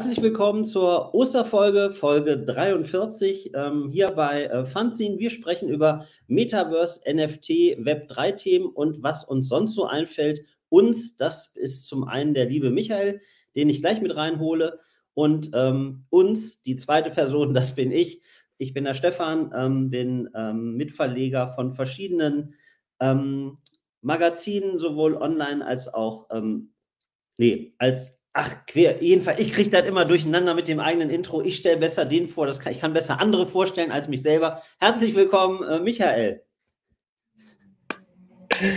Herzlich willkommen zur Osterfolge, Folge 43, ähm, hier bei äh, Fanzine. Wir sprechen über Metaverse, NFT, Web3-Themen und was uns sonst so einfällt. Uns, das ist zum einen der liebe Michael, den ich gleich mit reinhole. Und ähm, uns, die zweite Person, das bin ich. Ich bin der Stefan, ähm, bin ähm, Mitverleger von verschiedenen ähm, Magazinen, sowohl online als auch, ähm, nee, als Ach, quer, jedenfalls, ich kriege das immer durcheinander mit dem eigenen Intro. Ich stelle besser den vor, das kann, ich kann besser andere vorstellen als mich selber. Herzlich willkommen, äh, Michael.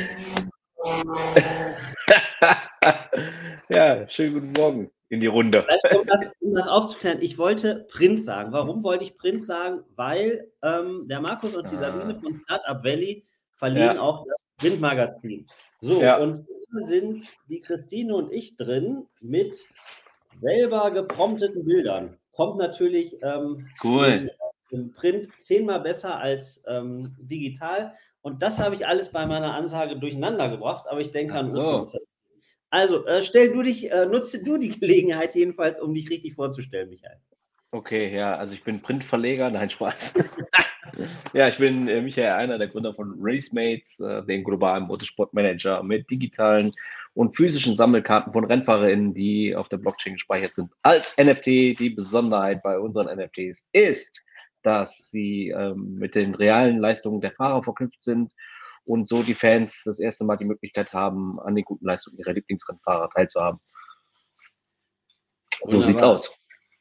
ja, schönen guten Morgen in die Runde. Um das, um das aufzuklären, ich wollte Print sagen. Warum wollte ich Print sagen? Weil ähm, der Markus und die Sabine ah. von Startup Valley verlegen ja. auch das Printmagazin. So, ja. und sind die Christine und ich drin mit selber geprompteten Bildern. Kommt natürlich ähm, cool. im, im, Print zehnmal besser als ähm, digital. Und das habe ich alles bei meiner Ansage durcheinander gebracht, aber ich denke an so. Also, äh, stell du dich, äh, nutze du die Gelegenheit jedenfalls, um dich richtig vorzustellen, Michael. Okay, ja, also ich bin Printverleger, nein, Spaß. ja, ich bin äh, Michael Einer, der Gründer von Racemates, äh, den globalen Motorsportmanager mit digitalen und physischen Sammelkarten von RennfahrerInnen, die auf der Blockchain gespeichert sind. Als NFT, die Besonderheit bei unseren NFTs ist, dass sie ähm, mit den realen Leistungen der Fahrer verknüpft sind und so die Fans das erste Mal die Möglichkeit haben, an den guten Leistungen ihrer Lieblingsrennfahrer teilzuhaben. So Wunderbar. sieht's aus.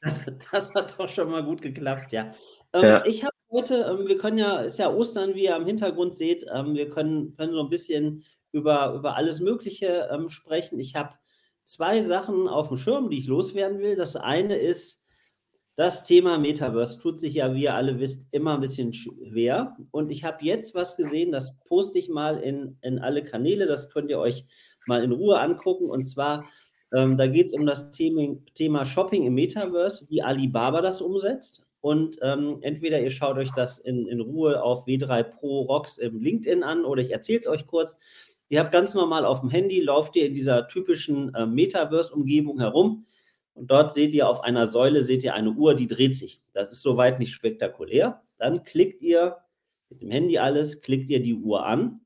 Das, das, hat doch schon mal gut geklappt, ja. Ähm, ja. Ich habe heute, ähm, wir können ja, ist ja Ostern, wie ihr am Hintergrund seht, ähm, wir können, können so ein bisschen über, über alles Mögliche ähm, sprechen. Ich habe zwei Sachen auf dem Schirm, die ich loswerden will. Das eine ist, das Thema Metaverse tut sich ja, wie ihr alle wisst, immer ein bisschen schwer. Und ich habe jetzt was gesehen, das poste ich mal in, in alle Kanäle, das könnt ihr euch mal in Ruhe angucken. Und zwar ähm, da geht es um das Thema, Thema, Shopping im Metaverse, wie Alibaba das umsetzt. Und ähm, entweder ihr schaut euch das in, in, Ruhe auf W3 Pro Rocks im LinkedIn an oder ich erzähle es euch kurz. Ihr habt ganz normal auf dem Handy, lauft ihr in dieser typischen äh, Metaverse-Umgebung herum und dort seht ihr auf einer Säule, seht ihr eine Uhr, die dreht sich. Das ist soweit nicht spektakulär. Dann klickt ihr mit dem Handy alles, klickt ihr die Uhr an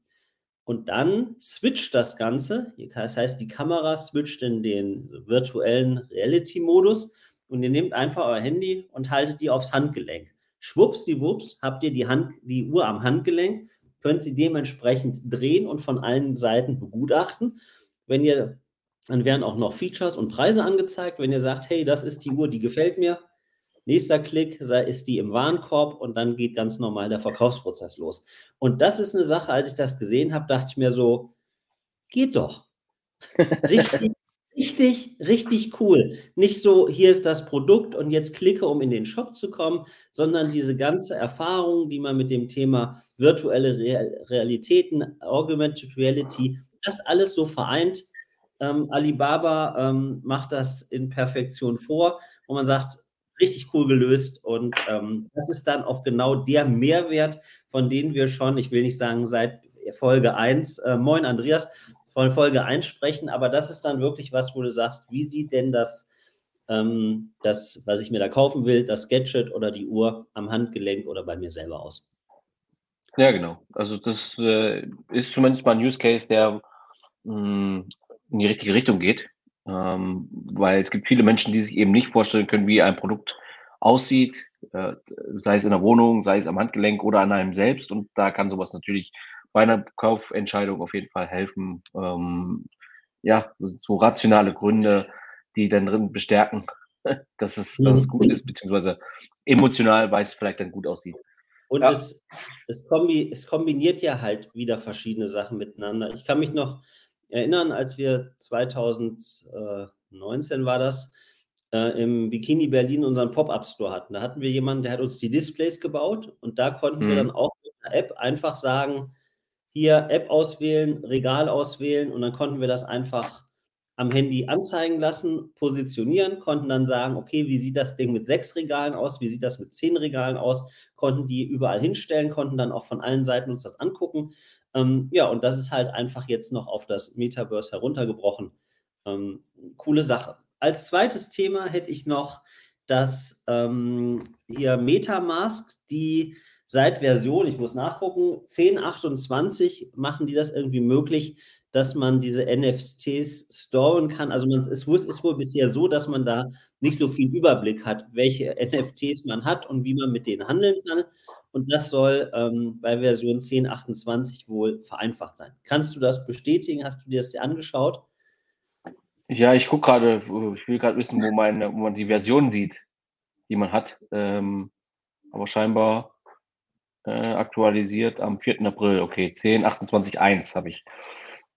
und dann switcht das Ganze. Das heißt, die Kamera switcht in den virtuellen Reality-Modus und ihr nehmt einfach euer Handy und haltet die aufs Handgelenk. Schwuppsdiwupps habt ihr die, Hand, die Uhr am Handgelenk, könnt sie dementsprechend drehen und von allen Seiten begutachten. Wenn ihr, dann werden auch noch Features und Preise angezeigt. Wenn ihr sagt, hey, das ist die Uhr, die gefällt mir, Nächster Klick ist die im Warenkorb und dann geht ganz normal der Verkaufsprozess los. Und das ist eine Sache, als ich das gesehen habe, dachte ich mir so, geht doch. Richtig, richtig, richtig cool. Nicht so, hier ist das Produkt und jetzt klicke, um in den Shop zu kommen, sondern diese ganze Erfahrung, die man mit dem Thema virtuelle Realitäten, Augmented Reality, das alles so vereint. Ähm, Alibaba ähm, macht das in Perfektion vor, wo man sagt, richtig cool gelöst. Und ähm, das ist dann auch genau der Mehrwert, von dem wir schon, ich will nicht sagen seit Folge 1, äh, moin Andreas, von Folge 1 sprechen, aber das ist dann wirklich was, wo du sagst, wie sieht denn das, ähm, das, was ich mir da kaufen will, das Gadget oder die Uhr am Handgelenk oder bei mir selber aus? Ja, genau. Also das äh, ist zumindest mal ein Use Case, der mh, mm, in die richtige Richtung geht. Ähm, weil es gibt viele Menschen, die sich eben nicht vorstellen können, wie ein Produkt aussieht, äh, sei es in der Wohnung, sei es am Handgelenk oder an einem selbst. Und da kann sowas natürlich bei einer Kaufentscheidung auf jeden Fall helfen. Ähm, ja, so rationale Gründe, die dann drin bestärken, dass es, dass es gut ist, beziehungsweise emotional, weil es vielleicht dann gut aussieht. Und ja. es, es, kombi es kombiniert ja halt wieder verschiedene Sachen miteinander. Ich kann mich noch erinnern, als wir 2019 war das, äh, im Bikini Berlin unseren Pop-Up-Store hatten. Da hatten wir jemanden, der hat uns die Displays gebaut und da konnten mhm. wir dann auch mit einer App einfach sagen, hier App auswählen, Regal auswählen und dann konnten wir das einfach am Handy anzeigen lassen, positionieren, konnten dann sagen, okay, wie sieht das Ding mit sechs Regalen aus, wie sieht das mit zehn Regalen aus, konnten die überall hinstellen, konnten dann auch von allen Seiten uns das angucken ähm, ja, und das ist halt einfach jetzt noch auf das Metaverse heruntergebrochen. Ähm, coole Sache. als zweites Thema hätte ich noch dass ähm, hier Metamask, die seit Version, ich muss nachgucken, 10.28 machen die das irgendwie möglich, dass man diese NFTs storen kann. Also man, es ist wohl bisher so, dass man da nicht so viel Überblick hat, welche NFTs man hat und wie man mit denen handeln kann. Und das soll ähm, bei Version 10.28 wohl vereinfacht sein. Kannst du das bestätigen? Hast du dir das dir angeschaut? Ja, ich gucke gerade, ich will gerade wissen, wo, meine, wo man die Version sieht, die man hat. Ähm, aber scheinbar äh, aktualisiert am 4. April. Okay, 10.28.1 habe ich.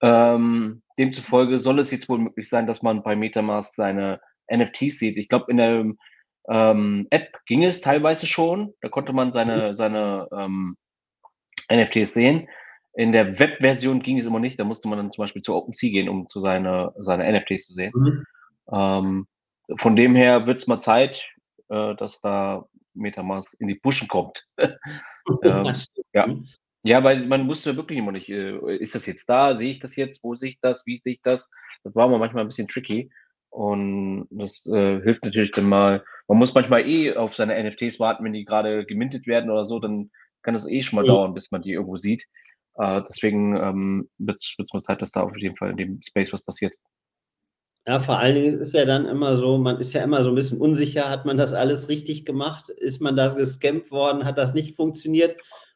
Ähm, demzufolge soll es jetzt wohl möglich sein, dass man bei Metamask seine NFTs sieht. Ich glaube, in der ähm, App ging es teilweise schon. Da konnte man seine, mhm. seine ähm, NFTs sehen. In der Web-Version ging es immer nicht. Da musste man dann zum Beispiel zu OpenSea gehen, um zu seine, seine NFTs zu sehen. Mhm. Ähm, von dem her wird es mal Zeit, äh, dass da Metamask in die Buschen kommt. ähm, ja. ja, weil man wusste wirklich immer nicht, äh, ist das jetzt da, sehe ich das jetzt, wo sehe ich das, wie sehe ich das? Das war manchmal ein bisschen tricky. Und das äh, hilft natürlich dann mal. Man muss manchmal eh auf seine NFTs warten, wenn die gerade gemintet werden oder so, dann kann das eh schon mal mhm. dauern, bis man die irgendwo sieht. Äh, deswegen ähm, wird es mal Zeit, dass da auf jeden Fall in dem Space was passiert. Ja, vor allen Dingen ist ja dann immer so, man ist ja immer so ein bisschen unsicher, hat man das alles richtig gemacht? Ist man da gescampt worden? Hat das nicht funktioniert?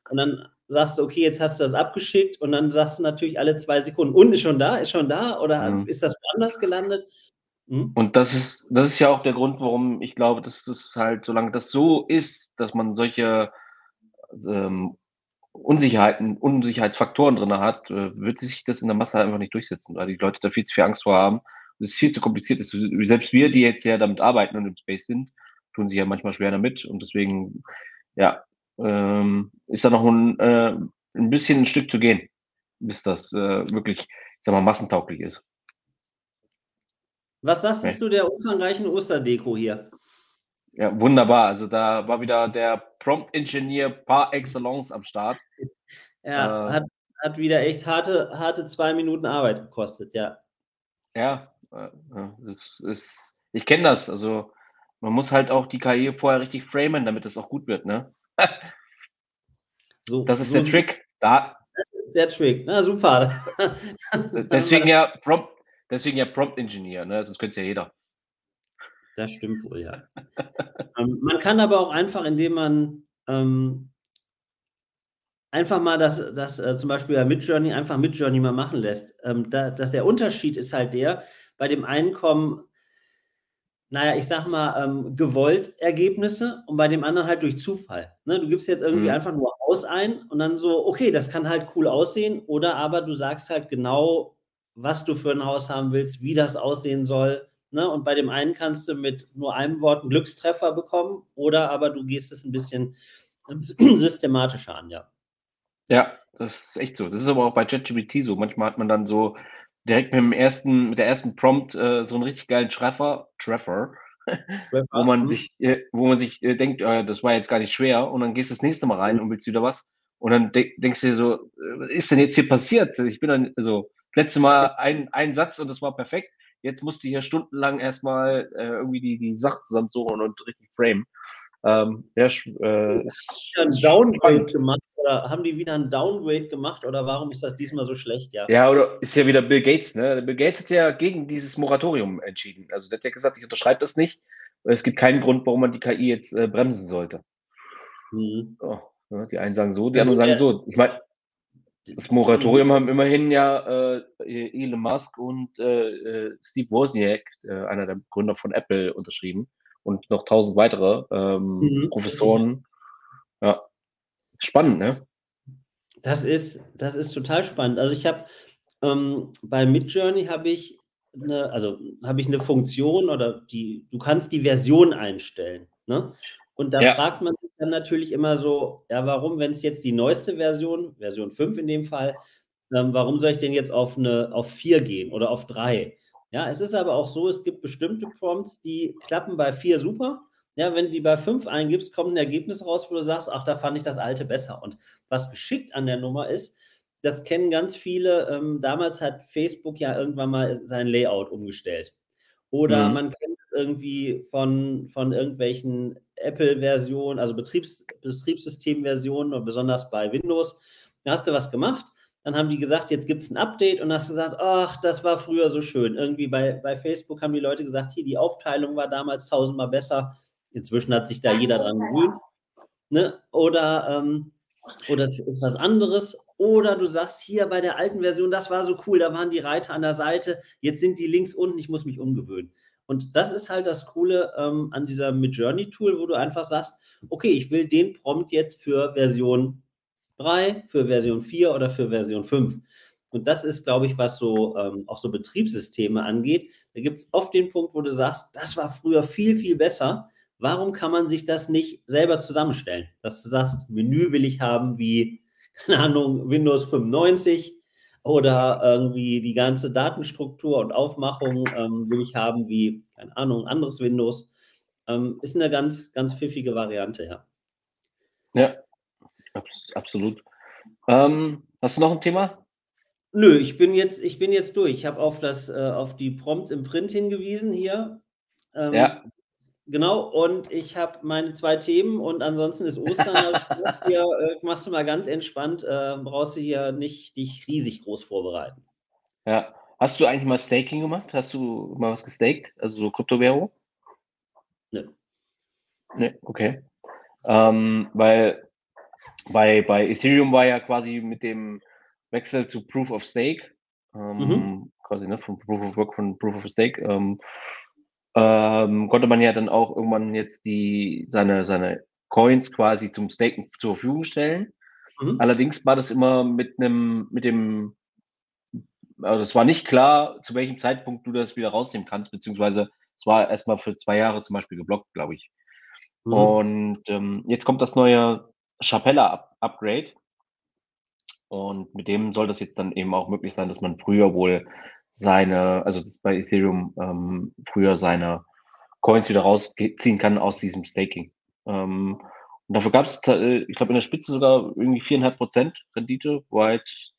Und dann sagst du, okay, jetzt hast du das abgeschickt und dann sagst du natürlich alle zwei Sekunden, und ist schon da, ist schon da oder mhm. ist das woanders gelandet? Mhm. Und das ist, das ist ja auch der Grund, warum ich glaube, dass das halt, solange das so ist, dass man solche ähm, Unsicherheiten, Unsicherheitsfaktoren drin hat, äh, wird sich das in der Masse einfach nicht durchsetzen, weil die Leute da viel zu viel Angst vor haben. Es viel zu kompliziert ist. Selbst wir, die jetzt ja damit arbeiten und im Space sind, tun sich ja manchmal schwer damit. Und deswegen, ja, ähm, ist da noch ein, äh, ein bisschen ein Stück zu gehen, bis das äh, wirklich, ich sag mal, massentauglich ist. Was sagst okay. du der umfangreichen Osterdeko hier? Ja, wunderbar. Also da war wieder der Prompt-Ingenieur par excellence am Start. Ja, äh, hat, hat wieder echt harte, harte zwei Minuten Arbeit gekostet, ja. Ja, das ist, ich kenne das. Also man muss halt auch die KI vorher richtig framen, damit es auch gut wird, ne? so, das ist so der Trick. Da, das ist der Trick. Na super. deswegen ja Prompt, deswegen ja Prompt Engineer, ne? Sonst könnte es ja jeder. Das stimmt wohl, ja. ähm, man kann aber auch einfach, indem man ähm, einfach mal das, das äh, zum Beispiel bei Midjourney einfach Midjourney mal machen lässt. Ähm, da, dass der Unterschied ist halt der, bei dem einen kommen, naja, ich sag mal, ähm, gewollt Ergebnisse und bei dem anderen halt durch Zufall. Ne? Du gibst jetzt irgendwie mhm. einfach nur Haus ein und dann so, okay, das kann halt cool aussehen oder aber du sagst halt genau, was du für ein Haus haben willst, wie das aussehen soll Ne? Und bei dem einen kannst du mit nur einem Wort einen Glückstreffer bekommen oder aber du gehst es ein bisschen systematischer an, ja. Ja, das ist echt so. Das ist aber auch bei ChatGPT so. Manchmal hat man dann so direkt mit dem ersten, mit der ersten Prompt äh, so einen richtig geilen Treffer, Treffer, wo man mhm. sich, äh, wo man sich äh, denkt, äh, das war jetzt gar nicht schwer, und dann gehst du das nächste Mal rein mhm. und willst wieder was. Und dann de denkst du dir so, äh, was ist denn jetzt hier passiert? Ich bin dann, also, letzte Mal ein, ein Satz und das war perfekt. Jetzt musste ich hier stundenlang erstmal äh, irgendwie die, die Sachen zusammensuchen und richtig frame. Ähm, ja, äh, ein Downgrade gemacht oder haben die wieder ein Downgrade gemacht oder warum ist das diesmal so schlecht? Ja, ja oder ist ja wieder Bill Gates, ne? Bill Gates hat ja gegen dieses Moratorium entschieden. Also der hat ja gesagt, ich unterschreibe das nicht. Es gibt keinen Grund, warum man die KI jetzt äh, bremsen sollte. Mhm. Oh, ne? Die einen sagen so, die anderen sagen so. Ich meine, das Moratorium haben immerhin ja äh, Elon Musk und äh, äh, Steve Wozniak, äh, einer der Gründer von Apple, unterschrieben und noch tausend weitere ähm, mhm. Professoren. Ja, spannend, ne? Das ist, das ist total spannend. Also ich habe ähm, bei Midjourney habe ich eine, also habe ich eine Funktion oder die, du kannst die Version einstellen. Ne? Und da ja. fragt man sich dann natürlich immer so, ja, warum, wenn es jetzt die neueste Version, Version 5 in dem Fall, ähm, warum soll ich denn jetzt auf eine auf 4 gehen oder auf 3? Ja, es ist aber auch so, es gibt bestimmte Prompts, die klappen bei 4 super. Ja, wenn du die bei 5 eingibst, kommt ein Ergebnis raus, wo du sagst, ach, da fand ich das alte besser. Und was geschickt an der Nummer ist, das kennen ganz viele. Ähm, damals hat Facebook ja irgendwann mal sein Layout umgestellt. Oder mhm. man kennt es irgendwie von, von irgendwelchen Apple-Versionen, also Betriebs, Betriebssystem-Versionen besonders bei Windows. Da hast du was gemacht, dann haben die gesagt, jetzt gibt es ein Update und hast gesagt, ach, das war früher so schön. Irgendwie bei, bei Facebook haben die Leute gesagt, hier, die Aufteilung war damals tausendmal besser. Inzwischen hat sich da jeder dran gewöhnt. Ne? Oder, ähm, oder es ist was anderes. Oder du sagst hier bei der alten Version, das war so cool, da waren die Reiter an der Seite, jetzt sind die links unten, ich muss mich umgewöhnen. Und das ist halt das Coole ähm, an dieser Midjourney-Tool, wo du einfach sagst, okay, ich will den Prompt jetzt für Version 3, für Version 4 oder für Version 5. Und das ist, glaube ich, was so ähm, auch so Betriebssysteme angeht. Da gibt es oft den Punkt, wo du sagst, das war früher viel, viel besser. Warum kann man sich das nicht selber zusammenstellen? Dass du sagst, Menü will ich haben wie, keine Ahnung, Windows 95 oder irgendwie die ganze Datenstruktur und Aufmachung ähm, will ich haben wie, keine Ahnung, anderes Windows. Ähm, ist eine ganz, ganz pfiffige Variante, ja. Ja, absolut. Ähm, hast du noch ein Thema? Nö, ich bin jetzt, ich bin jetzt durch. Ich habe auf, das, äh, auf die Prompts im Print hingewiesen hier. Ähm, ja. Genau, und ich habe meine zwei Themen und ansonsten ist Ostern. Hier, äh, machst du mal ganz entspannt, äh, brauchst du hier nicht dich riesig groß vorbereiten. Ja. Hast du eigentlich mal Staking gemacht? Hast du mal was gestaked? Also so Kryptowährung? Nö. Nee, okay. Ähm, weil bei, bei Ethereum war ja quasi mit dem Wechsel zu Proof of Stake, ähm, mhm. quasi ne, von Proof of Work von Proof of Stake, ähm, ähm, konnte man ja dann auch irgendwann jetzt die, seine, seine Coins quasi zum Staken zur Verfügung stellen. Mhm. Allerdings war das immer mit einem, mit dem, also es war nicht klar, zu welchem Zeitpunkt du das wieder rausnehmen kannst, beziehungsweise es war erstmal für zwei Jahre zum Beispiel geblockt, glaube ich. Mhm. Und ähm, jetzt kommt das neue Chapella Upgrade. Und mit dem soll das jetzt dann eben auch möglich sein, dass man früher wohl seine, also bei Ethereum ähm, früher seine Coins wieder rausziehen kann aus diesem Staking. Ähm, und dafür gab es, äh, ich glaube, in der Spitze sogar irgendwie viereinhalb Prozent Rendite, war jetzt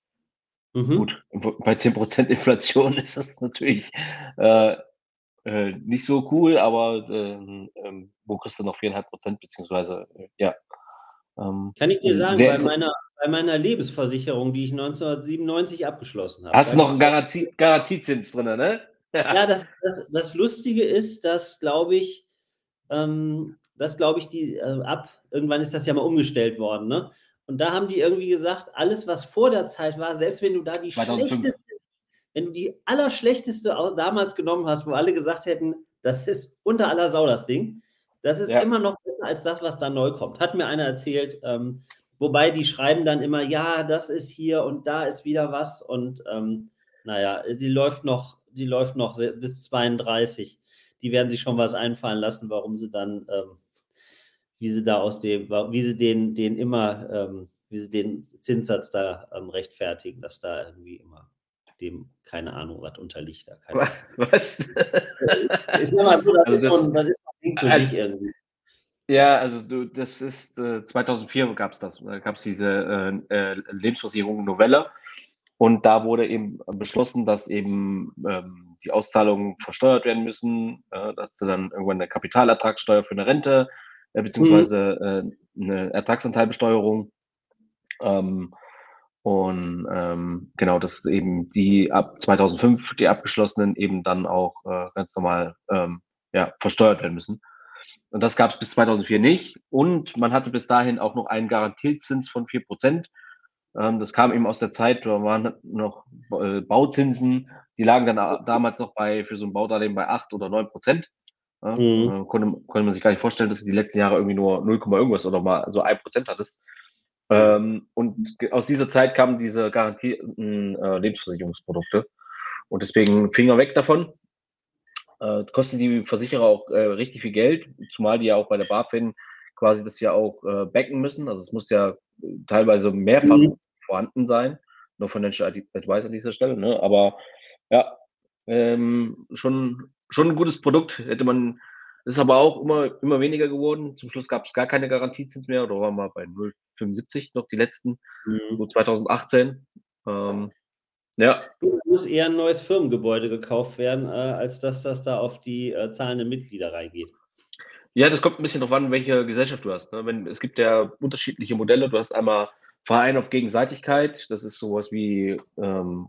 mhm. gut. Bei zehn Prozent Inflation ist das natürlich äh, äh, nicht so cool, aber äh, wo kriegst du noch viereinhalb Prozent, beziehungsweise, äh, ja, ähm, Kann ich dir sagen, bei meiner, bei meiner Lebensversicherung, die ich 1997 abgeschlossen habe. Hast du noch einen Garantie, Garantiezins drin, ne? ja, das, das, das Lustige ist, dass, glaube ich, ähm, das glaube ich, die äh, ab, irgendwann ist das ja mal umgestellt worden, ne? Und da haben die irgendwie gesagt, alles, was vor der Zeit war, selbst wenn du da die 2005. schlechteste, wenn du die allerschlechteste damals genommen hast, wo alle gesagt hätten, das ist unter aller Sau das Ding, das ist ja. immer noch besser als das, was da neu kommt. Hat mir einer erzählt. Ähm, wobei die schreiben dann immer, ja, das ist hier und da ist wieder was. Und ähm, naja, die läuft noch, die läuft noch bis 32. Die werden sich schon was einfallen lassen, warum sie dann, ähm, wie sie da aus dem, wie sie den, den immer, ähm, wie sie den Zinssatz da ähm, rechtfertigen, dass da irgendwie immer dem, keine Ahnung, was unterliegt da. Keine was? ist immer so, das, also ist das, so, das ist Ding für also, sich irgendwie. Ja, also du, das ist äh, 2004 gab es das, da gab es diese äh, äh, Lebensversicherung Novelle und da wurde eben beschlossen, dass eben ähm, die Auszahlungen versteuert werden müssen, äh, dass du dann irgendwann eine Kapitalertragssteuer für eine Rente äh, beziehungsweise äh, eine Ertragsanteilbesteuerung ähm, und ähm, genau, dass eben die ab 2005 die abgeschlossenen eben dann auch äh, ganz normal ähm, ja, versteuert werden müssen. Und das gab es bis 2004 nicht. Und man hatte bis dahin auch noch einen Garantiezins von 4 Prozent. Ähm, das kam eben aus der Zeit, da waren noch äh, Bauzinsen, die lagen dann damals noch bei, für so ein Baudarlehen bei 8 oder 9 Prozent. Ja, mhm. äh, konnte, konnte man sich gar nicht vorstellen, dass du die letzten Jahre irgendwie nur 0, irgendwas oder mal so 1 Prozent hattest. Ähm, und aus dieser Zeit kamen diese garantierten äh, Lebensversicherungsprodukte. Und deswegen Finger weg davon äh, kostet die Versicherer auch äh, richtig viel Geld, zumal die ja auch bei der BaFin quasi das ja auch äh, backen müssen. Also es muss ja teilweise mehrfach mhm. vorhanden sein. Nur Financial Advice an dieser Stelle. Ne? Aber ja, ähm, schon, schon ein gutes Produkt. Hätte man, ist aber auch immer, immer weniger geworden. Zum Schluss gab es gar keine Garantiezins mehr oder waren wir bei 0,75 noch die letzten, mhm. so 2018. Ähm, Ja. Muss eher ein neues Firmengebäude gekauft werden, äh, als dass das da auf die äh, zahlenden Mitglieder reingeht. Ja, das kommt ein bisschen darauf an, welche Gesellschaft du hast. Ne? Wenn, es gibt ja unterschiedliche Modelle. Du hast einmal Verein auf Gegenseitigkeit, das ist sowas wie ähm,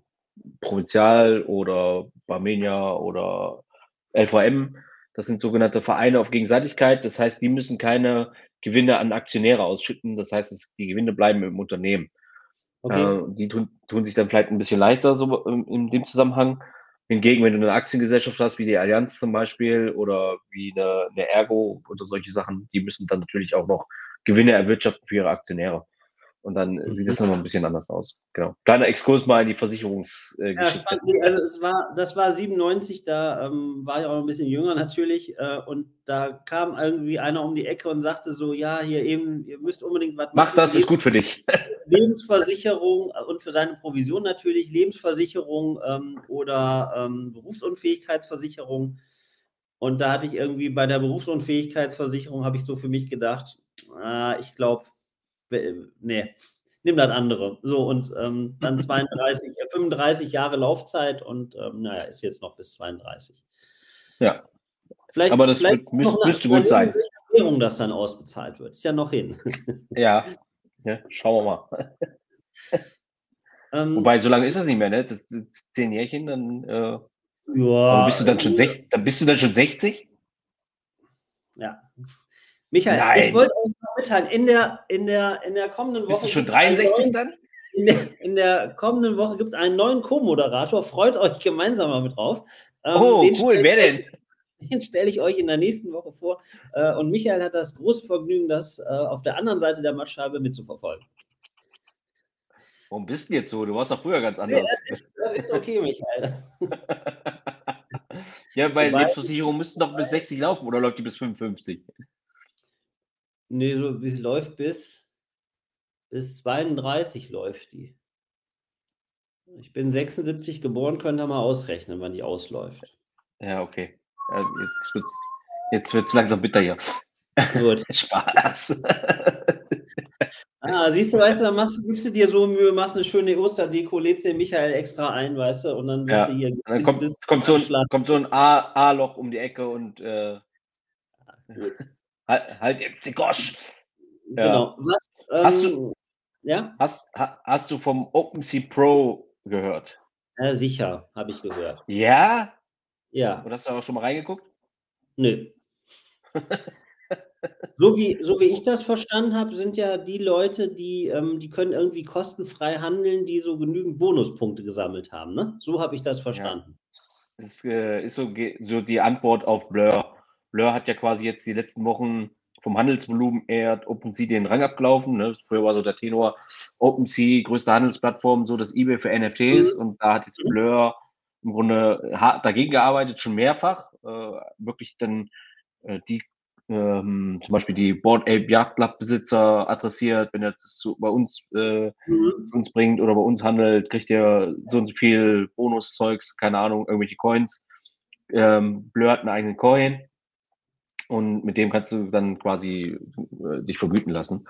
Provinzial oder Barmenia oder LVM. Das sind sogenannte Vereine auf Gegenseitigkeit. Das heißt, die müssen keine Gewinne an Aktionäre ausschütten. Das heißt, die Gewinne bleiben im Unternehmen. Okay. Äh, die tun, tun, sich dann vielleicht ein bisschen leichter so in, in, dem Zusammenhang. Hingegen, wenn du eine Aktiengesellschaft hast, wie die Allianz zum Beispiel oder wie eine, eine Ergo oder solche Sachen, die müssen dann natürlich auch noch Gewinne erwirtschaften für ihre Aktionäre. Und dann mhm. sieht das nochmal ein bisschen anders aus. Genau. Kleiner Exkurs mal in die Versicherungsgeschichte. Äh, ja, also es war, das war 97, da ähm, war ich auch ein bisschen jünger natürlich. Äh, und da kam irgendwie einer um die Ecke und sagte so, ja, hier eben, ihr müsst unbedingt was machen. Mach das, ist gut für dich. Lebensversicherung äh, und für seine Provision natürlich, Lebensversicherung ähm, oder ähm, Berufsunfähigkeitsversicherung. Und da hatte ich irgendwie bei der Berufsunfähigkeitsversicherung, habe ich so für mich gedacht, äh, ich glaube, nee, nimm das andere. So, und ähm, dann 32, 35 Jahre Laufzeit und ähm, naja, ist jetzt noch bis 32. Ja. Vielleicht, Aber das vielleicht müsste, müsste gut sein. Währung, dass dann ausbezahlt wird. Ist ja noch hin. ja. ja, schauen wir mal. ähm, Wobei, so lange ist es nicht mehr, ne? Das, das zehn Jährchen, dann, äh, ja, bist du dann schon, sech, dann bist du dann schon 60? Ja. Michael, Nein. ich wollte mitteilen, in der, in der, in der kommenden Woche. Bist du schon 63 dann? In der, in der, kommenden Woche gibt es einen neuen Co-Moderator. Freut euch gemeinsam mal mit drauf. Ähm, oh, cool. Wer denn? Den stelle ich euch in der nächsten Woche vor. Äh, und Michael hat das große Vergnügen, das äh, auf der anderen Seite der Matschscheibe mitzuverfolgen. Warum bist du jetzt so? Du warst doch früher ganz anders. Ja, das, ist, das ist okay, Michael. ja, bei Lebensversicherung müssten doch bis 60 laufen oder läuft die bis 55? Nee, so wie sie läuft bis, bis 32 läuft die. Ich bin 76 geboren, könnt ihr mal ausrechnen, wann die ausläuft. Ja, okay. Jetzt wird es jetzt wird's langsam bitter hier. Gut. Spaß. ah, siehst du, weißt du, dann machst, gibst du dir so Mühe, machst eine schöne Osterdeko, lädst den Michael extra ein, weißt du, und dann bist ja. du hier. Dann kommt, kommt, so ein, kommt so ein A-Loch um die Ecke und äh, Halt, halt jetzt die Gosch. Genau. Was, ähm, hast, du, ja? hast, hast du vom OpenSea Pro gehört? Ja, sicher, habe ich gehört. Ja? Ja. Und hast du auch schon mal reingeguckt? Nö. so, wie, so wie ich das verstanden habe, sind ja die Leute, die, ähm, die können irgendwie kostenfrei handeln, die so genügend Bonuspunkte gesammelt haben. Ne? So habe ich das verstanden. Ja. Das äh, ist so, so die Antwort auf Blur. Blur hat ja quasi jetzt die letzten Wochen vom Handelsvolumen eher OpenSea den Rang abgelaufen. Ne? Früher war so der Tenor OpenSea, größte Handelsplattform, so das eBay für NFTs. Mhm. Und da hat jetzt Blur im Grunde hart dagegen gearbeitet, schon mehrfach. Äh, wirklich dann äh, die ähm, zum Beispiel die Board Ape Yacht Club Besitzer adressiert, wenn er das zu, bei uns, äh, mhm. uns bringt oder bei uns handelt, kriegt er so und so viel Bonuszeugs, keine Ahnung, irgendwelche Coins. Ähm, Blur hat einen eigenen Coin und mit dem kannst du dann quasi äh, dich vergüten lassen.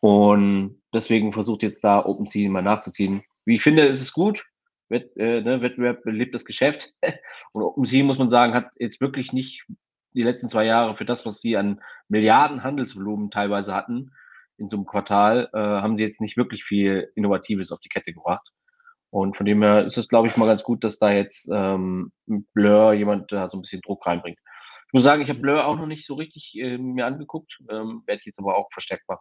Und deswegen versucht jetzt da OpenSea mal nachzuziehen. Wie ich finde, ist es gut. Wett, äh, ne, Wettbewerb belebt das Geschäft. Und OpenSea, muss man sagen, hat jetzt wirklich nicht die letzten zwei Jahre für das, was sie an Milliarden Handelsvolumen teilweise hatten, in so einem Quartal, äh, haben sie jetzt nicht wirklich viel Innovatives auf die Kette gebracht. Und von dem her ist es, glaube ich, mal ganz gut, dass da jetzt ähm, Blur jemand da so ein bisschen Druck reinbringt. Ich muss sagen, ich habe Blur auch noch nicht so richtig äh, mir angeguckt. Ähm, Werde ich jetzt aber auch verstärkt machen.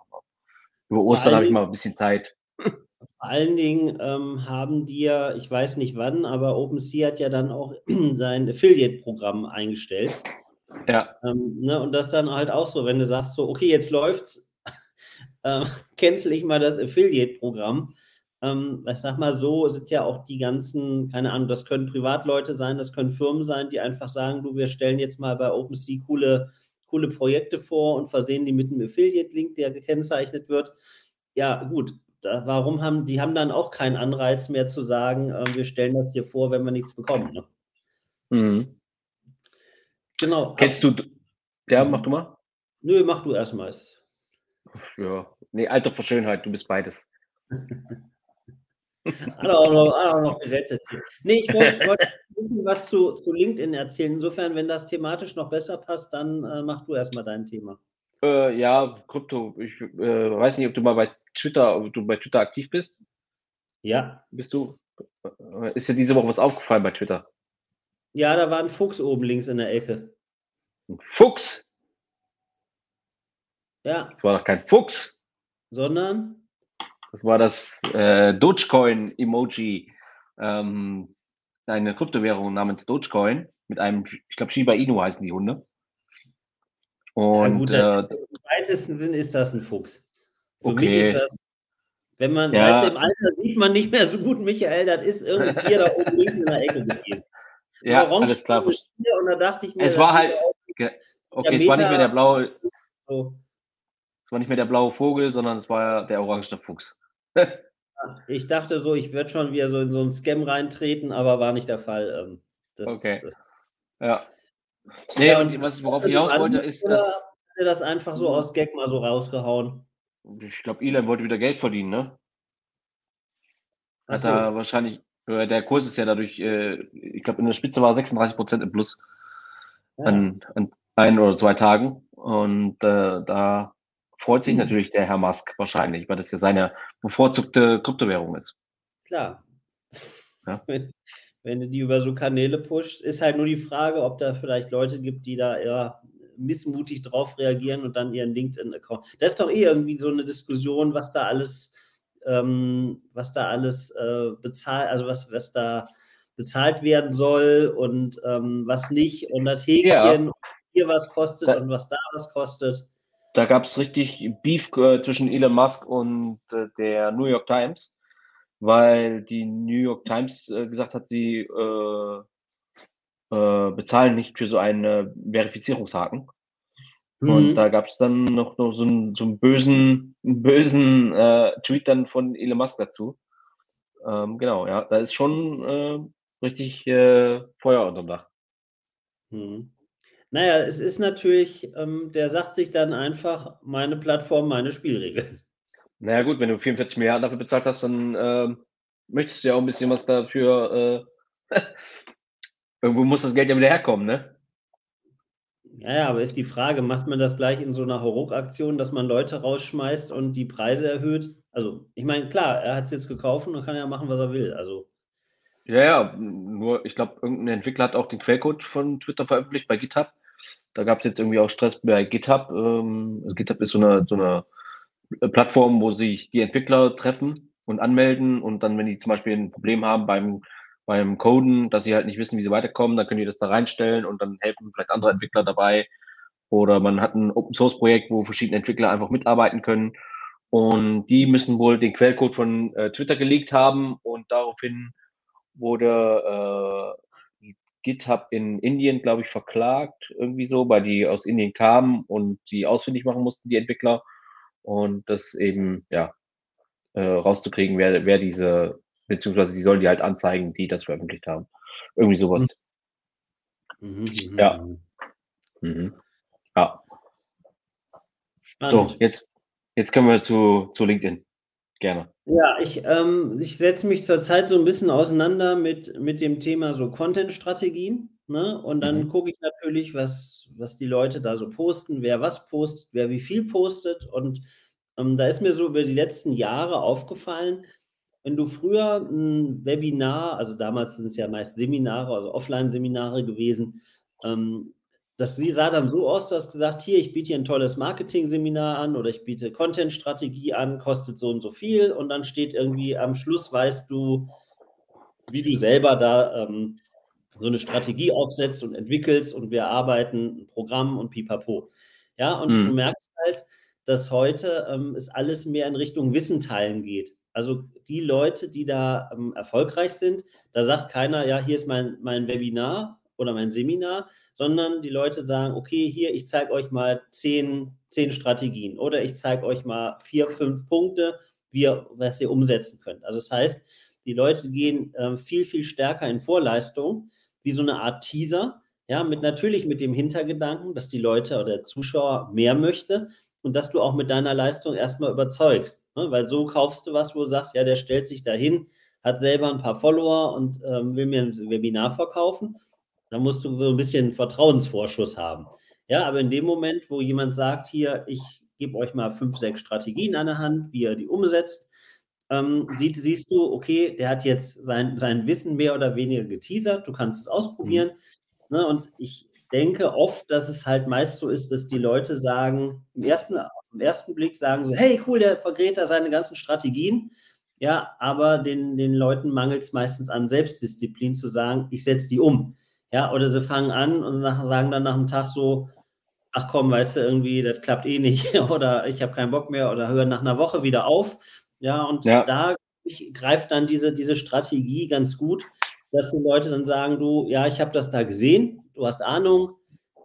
Über Ostern habe ich mal ein bisschen Zeit. Vor allen Dingen ähm, haben die ja, ich weiß nicht wann, aber OpenSea hat ja dann auch sein Affiliate-Programm eingestellt. Ja. Ähm, ne, und das dann halt auch so, wenn du sagst, so, okay, jetzt läuft's, äh, cancel ich mal das Affiliate-Programm ähm, ich sag mal so, sind ja auch die ganzen, keine Ahnung, das können Privatleute sein, das können Firmen sein, die einfach sagen, du, wir stellen jetzt mal bei OpenSea coole, coole Projekte vor und versehen die mit einem Affiliate-Link, der gekennzeichnet wird. Ja, gut, da, warum haben, die haben dann auch keinen Anreiz mehr zu sagen, äh, wir stellen das hier vor, wenn wir nichts bekommen. Ne? Mhm. Genau. Kennst du, ja, mach du mal. Nö, mach du erstmal. Ja, nee, Alter vor Schönheit, du bist beides. hat auch noch, hat auch noch gerettet. Nee, ich wollte wollt ein bisschen was zu, zu LinkedIn erzählen. Insofern, wenn das thematisch noch besser passt, dann äh, mach du erstmal dein Thema. Äh, ja, Krypto. Ich äh, weiß nicht, ob du mal bei Twitter, ob du bei Twitter aktiv bist. Ja. Bist du? Äh, ist dir diese Woche was aufgefallen bei Twitter? Ja, da war ein Fuchs oben links in der Ecke. Ein Fuchs? Ja. Das war doch kein Fuchs. Sondern? Das war das äh, Dogecoin-Emoji. Ähm, eine Kryptowährung namens Dogecoin mit einem, ich glaube, Shiba Inu heißen die Hunde. Und ja, gut, äh, im weitesten Sinn ist das ein Fuchs. Für okay. mich ist das, wenn man, ja. weißt du, im Alter sieht man nicht mehr so gut, Michael, das ist irgendein Tier da oben links in der Ecke gewesen. Ja, alles klar. Und da dachte ich mir, es war halt, okay, es war nicht mehr der blaue, so. es war nicht mehr der blaue Vogel, sondern es war der orange Fuchs. Ich dachte so, ich würde schon wieder so in so einen Scam reintreten, aber war nicht der Fall. Ähm, das, okay. Das, ja. Nee, ja, und was, worauf ich hinaus wollte, ist, dass. Hat er das einfach so aus Gag mal so rausgehauen? Ich glaube, Elon wollte wieder Geld verdienen, ne? Hat so. er wahrscheinlich, äh, der Kurs ist ja dadurch, äh, ich glaube, in der Spitze war 36 Prozent im Plus ja. an, an ein oder zwei Tagen. Und äh, da freut sich natürlich der Herr Musk wahrscheinlich, weil das ja seine bevorzugte Kryptowährung ist. Klar. Ja? Wenn, wenn du die über so Kanäle pusht, ist halt nur die Frage, ob da vielleicht Leute gibt, die da eher missmutig drauf reagieren und dann ihren LinkedIn-Account. Das ist doch eh irgendwie so eine Diskussion, was da alles, ähm, was da alles äh, bezahlt, also was, was da bezahlt werden soll und ähm, was nicht und das Häkchen ja. hier was kostet da, und was da was kostet. Da gab es richtig Beef äh, zwischen Elon Musk und äh, der New York Times, weil die New York Times äh, gesagt hat, sie äh, äh, bezahlen nicht für so einen Verifizierungshaken. Mhm. Und da gab es dann noch, noch so, einen, so einen bösen, bösen äh, Tweet dann von Elon Musk dazu. Ähm, genau, ja, da ist schon richtig Feuer unterm Dach. Mhm. Naja, es ist natürlich, ähm, der sagt sich dann einfach, meine Plattform, meine Spielregeln. Naja gut, wenn du 44 Milliarden dafür bezahlt hast, dann äh, möchtest du ja auch ein bisschen was dafür äh, Irgendwo muss das Geld ja wieder herkommen, ne? Ja, ja, aber ist die Frage, macht man das gleich in so einer Hauruck-Aktion, dass man Leute rausschmeißt und die Preise erhöht? Also, ich meine, klar, er hat es jetzt gekauft und kann ja machen, was er will. Also. Ja, ja, nur ich glaube, irgendein Entwickler hat auch den Quellcode von Twitter veröffentlicht bei GitHub. Da gab es jetzt irgendwie auch Stress bei GitHub. Ähm, also GitHub ist so eine, so eine Plattform, wo sich die Entwickler treffen und anmelden und dann, wenn die zum Beispiel ein Problem haben beim beim Coden, dass sie halt nicht wissen, wie sie weiterkommen, dann können die das da reinstellen und dann helfen vielleicht andere Entwickler dabei. Oder man hat ein Open Source Projekt, wo verschiedene Entwickler einfach mitarbeiten können. Und die müssen wohl den Quellcode von äh, Twitter gelegt haben und daraufhin wurde äh, GitHub in Indien, glaube ich, verklagt, irgendwie so, weil die aus Indien kamen und die ausfindig machen mussten, die Entwickler. Und das eben, ja, äh, rauszukriegen, wer, wer diese beziehungsweise die sollen die halt anzeigen, die das veröffentlicht haben. Irgendwie sowas. Mhm, mhm ja. Mhm. mhm. Ja. Spannend. So, jetzt, jetzt können wir zu, zu LinkedIn. Gerne. Ja, ich, ähm, ich setze mich zurzeit so ein bisschen auseinander mit, mit dem Thema so Content-Strategien. Ne? Und dann mhm. gucke ich natürlich, was, was die Leute da so posten, wer was postet, wer wie viel postet. Und ähm, da ist mir so über die letzten Jahre aufgefallen, wenn du früher ein Webinar, also damals sind es ja meist Seminare, also Offline-Seminare gewesen, ähm, das sah dann so aus, du hast gesagt, hier, ich biete hier ein tolles Marketing-Seminar an oder ich biete Content-Strategie an, kostet so und so viel und dann steht irgendwie am Schluss, weißt du, wie du selber da ähm, so eine Strategie aufsetzt und entwickelst und wir arbeiten ein Programm und pipapo. Ja, und mhm. du merkst halt, dass heute ähm, es alles mehr in Richtung Wissen teilen geht. Also die Leute, die da ähm, erfolgreich sind, da sagt keiner, ja, hier ist mein, mein Webinar oder mein Seminar, sondern die Leute sagen, okay, hier, ich zeige euch mal zehn, zehn Strategien oder ich zeige euch mal vier, fünf Punkte, wie ihr, was ihr umsetzen könnt. Also das heißt, die Leute gehen äh, viel, viel stärker in Vorleistung, wie so eine Art Teaser, ja, mit natürlich mit dem Hintergedanken, dass die Leute oder der Zuschauer mehr möchte, und dass du auch mit deiner Leistung erstmal überzeugst. Ne? Weil so kaufst du was, wo du sagst, ja, der stellt sich dahin, hat selber ein paar Follower und ähm, will mir ein Webinar verkaufen. Da musst du so ein bisschen Vertrauensvorschuss haben. Ja, aber in dem Moment, wo jemand sagt, hier, ich gebe euch mal fünf, sechs Strategien an der Hand, wie ihr die umsetzt, ähm, siehst, siehst du, okay, der hat jetzt sein, sein Wissen mehr oder weniger geteasert, du kannst es ausprobieren. Mhm. Ne, und ich denke oft, dass es halt meist so ist, dass die Leute sagen, im ersten, im ersten Blick sagen sie, hey, cool, der vergräht da seine ganzen Strategien. Ja, aber den, den Leuten mangelt es meistens an Selbstdisziplin zu sagen, ich setze die um. Ja, oder sie fangen an und nach, sagen dann nach einem Tag so, ach komm, weißt du, irgendwie, das klappt eh nicht oder ich habe keinen Bock mehr oder hören nach einer Woche wieder auf. Ja, und ja. da greift dann diese, diese Strategie ganz gut, dass die Leute dann sagen, du, ja, ich habe das da gesehen, du hast Ahnung,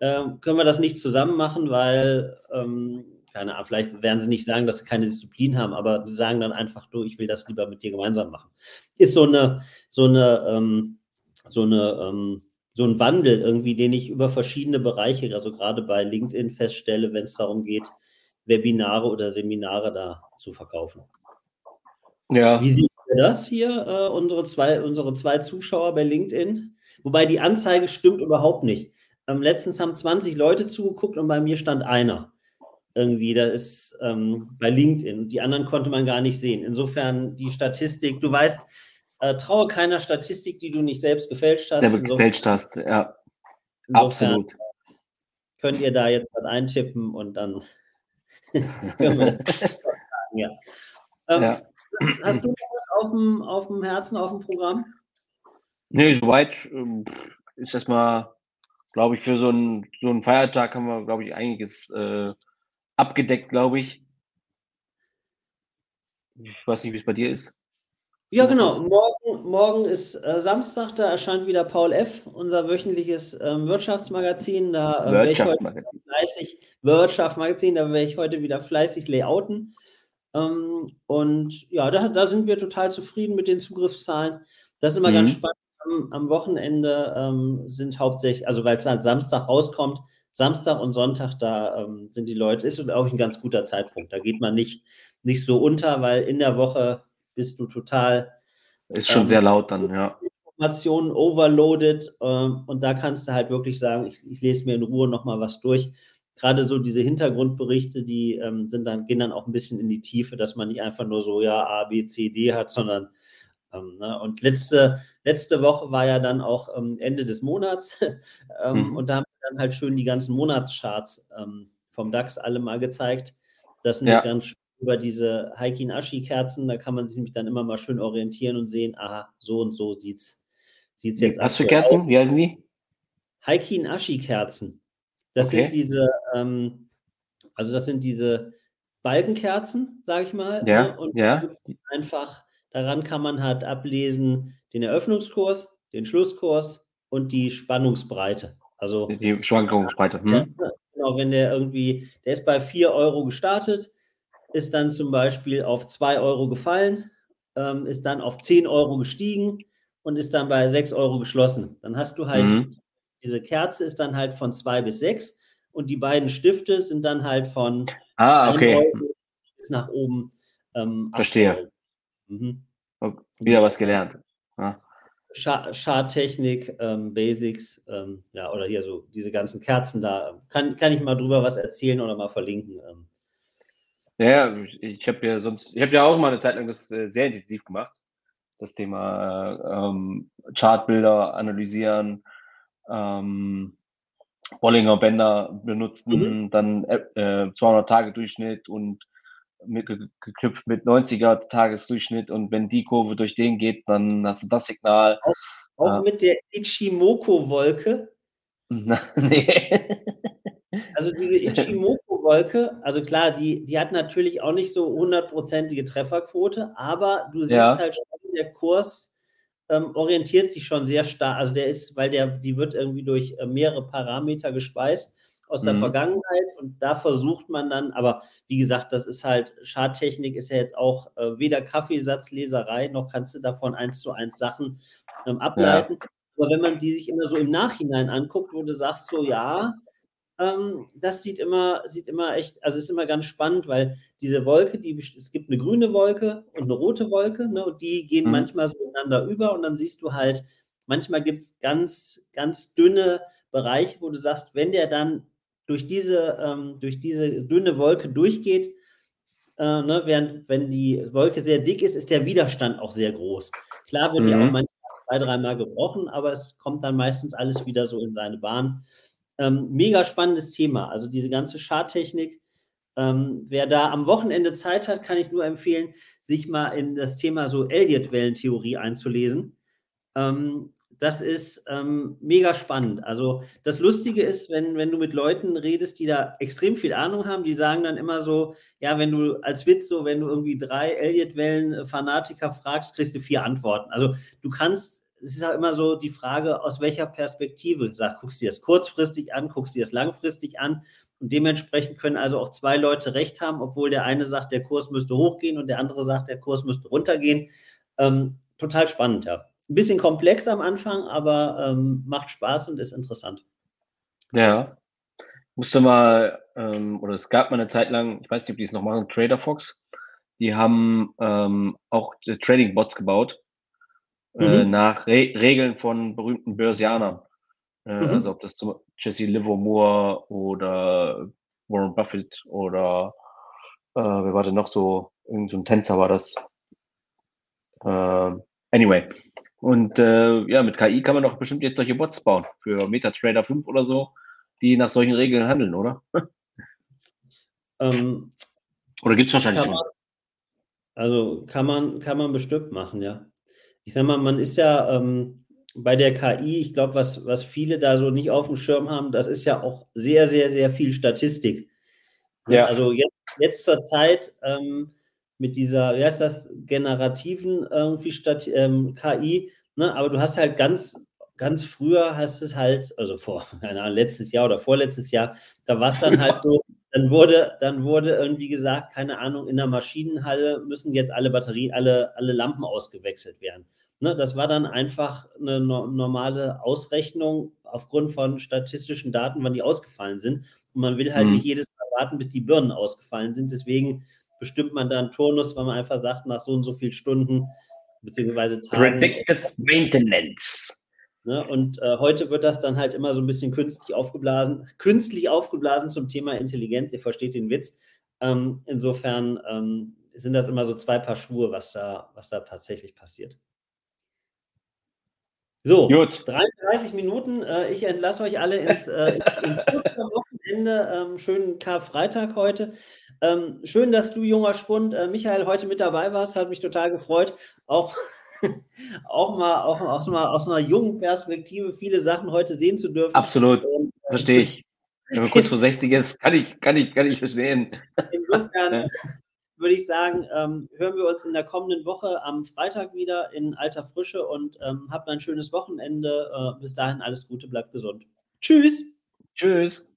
äh, können wir das nicht zusammen machen, weil, ähm, keine Ahnung, vielleicht werden sie nicht sagen, dass sie keine Disziplin haben, aber sie sagen dann einfach, du, ich will das lieber mit dir gemeinsam machen. Ist so eine, so eine, ähm, so eine, ähm, so ein Wandel irgendwie, den ich über verschiedene Bereiche, also gerade bei LinkedIn feststelle, wenn es darum geht, Webinare oder Seminare da zu verkaufen. Ja. Wie sieht ihr das hier, äh, unsere, zwei, unsere zwei Zuschauer bei LinkedIn? Wobei die Anzeige stimmt überhaupt nicht. Ähm, letztens haben 20 Leute zugeguckt und bei mir stand einer. Irgendwie, da ist ähm, bei LinkedIn. Die anderen konnte man gar nicht sehen. Insofern die Statistik, du weißt, äh, traue keiner Statistik, die du nicht selbst gefälscht hast. Selber gefälscht hast, ja. Absolut. Könnt ihr da jetzt was eintippen und dann können wir das sagen, ja. Ähm, ja. Hast du was auf dem, auf dem Herzen, auf dem Programm? Nee, soweit ähm, ist erstmal, glaube ich, für so einen, so einen Feiertag haben wir, glaube ich, einiges äh, abgedeckt, glaube ich. Ich weiß nicht, wie es bei dir ist. Ja, genau. Morgen, morgen ist äh, Samstag, da erscheint wieder Paul F., unser wöchentliches ähm, Wirtschaftsmagazin. Da äh, werde ich heute fleißig, Wirtschaftsmagazin, da werde ich heute wieder fleißig layouten. Ähm, und ja, da, da, sind wir total zufrieden mit den Zugriffszahlen. Das ist immer mhm. ganz spannend. Am, am Wochenende ähm, sind hauptsächlich, also weil es halt Samstag rauskommt, Samstag und Sonntag, da ähm, sind die Leute, ist auch ein ganz guter Zeitpunkt. Da geht man nicht, nicht so unter, weil in der Woche bist du total. Ist schon ähm, sehr laut dann, ja. Informationen overloaded ähm, und da kannst du halt wirklich sagen, ich, ich lese mir in Ruhe nochmal was durch. Gerade so diese Hintergrundberichte, die ähm, sind dann, gehen dann auch ein bisschen in die Tiefe, dass man nicht einfach nur so, ja, A, B, C, D hat, sondern ähm, ne? und letzte, letzte Woche war ja dann auch ähm, Ende des Monats ähm, mhm. und da haben wir dann halt schön die ganzen Monatscharts vom DAX alle mal gezeigt. Das sind ja. ganz über diese Heikin-Ashi-Kerzen, da kann man sich dann immer mal schön orientieren und sehen, aha, so und so sieht es jetzt Was für Kerzen? Aus. Wie heißen die? Heikin-Ashi-Kerzen. Das okay. sind diese, ähm, also das sind diese Balkenkerzen, sage ich mal. Ja, ne? Und ja. einfach, daran kann man halt ablesen, den Eröffnungskurs, den Schlusskurs und die Spannungsbreite. Also die Schwankungsbreite. Hm. Genau, wenn der irgendwie, der ist bei 4 Euro gestartet, ist dann zum Beispiel auf 2 Euro gefallen, ähm, ist dann auf 10 Euro gestiegen und ist dann bei 6 Euro geschlossen. Dann hast du halt, mhm. diese Kerze ist dann halt von 2 bis 6 und die beiden Stifte sind dann halt von ah, okay. bis nach oben. Ähm, Verstehe. Mhm. Wieder was gelernt. Ja. Charttechnik, ähm, Basics, ähm, ja, oder hier so diese ganzen Kerzen da. Kann, kann ich mal drüber was erzählen oder mal verlinken. Ähm. Ja, ich habe ja sonst, ich habe ja auch mal eine Zeit lang das äh, sehr intensiv gemacht. Das Thema ähm, Chartbilder analysieren, ähm, Bollinger Bänder benutzen, mhm. dann äh, 200 Tage Durchschnitt und mit, geknüpft mit 90er Tagesdurchschnitt und wenn die Kurve durch den geht, dann hast du das Signal. Auch, auch äh, mit der Ichimoku-Wolke? nee. Also diese Ichimoku-Wolke, also klar, die, die hat natürlich auch nicht so hundertprozentige Trefferquote, aber du siehst ja. halt schon, der Kurs ähm, orientiert sich schon sehr stark. Also der ist, weil der, die wird irgendwie durch äh, mehrere Parameter gespeist aus der mhm. Vergangenheit und da versucht man dann, aber wie gesagt, das ist halt, Schadtechnik ist ja jetzt auch äh, weder Kaffeesatzleserei, noch kannst du davon eins zu eins Sachen ähm, ableiten. Ja. Aber wenn man die sich immer so im Nachhinein anguckt, wo du sagst, so ja, ähm, das sieht immer, sieht immer echt, also ist immer ganz spannend, weil diese Wolke, die, es gibt eine grüne Wolke und eine rote Wolke, ne, und die gehen mhm. manchmal so ineinander über und dann siehst du halt, manchmal gibt es ganz, ganz dünne Bereiche, wo du sagst, wenn der dann durch diese, ähm, durch diese dünne Wolke durchgeht, äh, ne, während wenn die Wolke sehr dick ist, ist der Widerstand auch sehr groß. Klar wird mhm. die auch manchmal zwei, dreimal gebrochen, aber es kommt dann meistens alles wieder so in seine Bahn. Ähm, mega spannendes Thema. Also diese ganze Schadtechnik. Ähm, wer da am Wochenende Zeit hat, kann ich nur empfehlen, sich mal in das Thema so Elliott-Wellentheorie einzulesen. Ähm, das ist ähm, mega spannend. Also das Lustige ist, wenn, wenn du mit Leuten redest, die da extrem viel Ahnung haben, die sagen dann immer so, ja, wenn du als Witz so, wenn du irgendwie drei Elliott-Wellen-Fanatiker fragst, kriegst du vier Antworten. Also du kannst, es ist auch immer so die Frage, aus welcher Perspektive. Sag, guckst du dir das kurzfristig an, guckst du dir das langfristig an. Und dementsprechend können also auch zwei Leute recht haben, obwohl der eine sagt, der Kurs müsste hochgehen und der andere sagt, der Kurs müsste runtergehen. Ähm, total spannend, ja. Ein bisschen komplex am Anfang, aber ähm, macht Spaß und ist interessant. Ja. Musste mal, ähm, oder es gab mal eine Zeit lang, ich weiß nicht, ob die es noch machen, Trader Fox. Die haben ähm, auch Trading Bots gebaut äh, mhm. äh, nach Re Regeln von berühmten Börsianern. Äh, mhm. Also ob das zum Jesse Livermore oder Warren Buffett oder äh, wer war denn noch so, irgendein so Tänzer war das. Äh, anyway, und äh, ja, mit KI kann man doch bestimmt jetzt solche Bots bauen für MetaTrader 5 oder so, die nach solchen Regeln handeln, oder? Ähm, oder gibt es wahrscheinlich schon? also kann man, kann man bestimmt machen, ja. Ich sag mal, man ist ja ähm, bei der KI, ich glaube, was, was viele da so nicht auf dem Schirm haben, das ist ja auch sehr, sehr, sehr viel Statistik. Ja. Also jetzt, jetzt zur Zeit ähm, mit dieser, wie heißt das, generativen irgendwie statt ähm, KI, ne? aber du hast halt ganz, ganz früher hast es halt, also vor, keine Ahnung, letztes Jahr oder vorletztes Jahr, da war es dann halt so, dann wurde, dann wurde irgendwie gesagt, keine Ahnung, in der Maschinenhalle müssen jetzt alle Batterien, alle, alle Lampen ausgewechselt werden. Ne, das war dann einfach eine no normale Ausrechnung aufgrund von statistischen Daten, wann die ausgefallen sind. Und man will halt mhm. nicht jedes Mal warten, bis die Birnen ausgefallen sind. Deswegen bestimmt man da einen Turnus, weil man einfach sagt, nach so und so vielen Stunden beziehungsweise Tagen. Predictive Maintenance. Ne, und äh, heute wird das dann halt immer so ein bisschen künstlich aufgeblasen, künstlich aufgeblasen zum Thema Intelligenz. Ihr versteht den Witz. Ähm, insofern ähm, sind das immer so zwei Paar Schuhe, was da, was da tatsächlich passiert. So, Gut. 33 Minuten. Äh, ich entlasse euch alle ins, äh, ins Wochenende. Ähm, schönen Karfreitag heute. Ähm, schön, dass du, junger Spund, äh, Michael, heute mit dabei warst. Hat mich total gefreut. Auch, auch, mal, auch, auch mal aus einer jungen Perspektive viele Sachen heute sehen zu dürfen. Absolut. Und, äh, Verstehe ich. Wenn man kurz vor 60 ist, kann ich, kann ich, kann ich verstehen. Insofern würde ich sagen, ähm, hören wir uns in der kommenden Woche am Freitag wieder in alter Frische und ähm, habt ein schönes Wochenende. Äh, bis dahin alles Gute, bleibt gesund. Tschüss. Tschüss.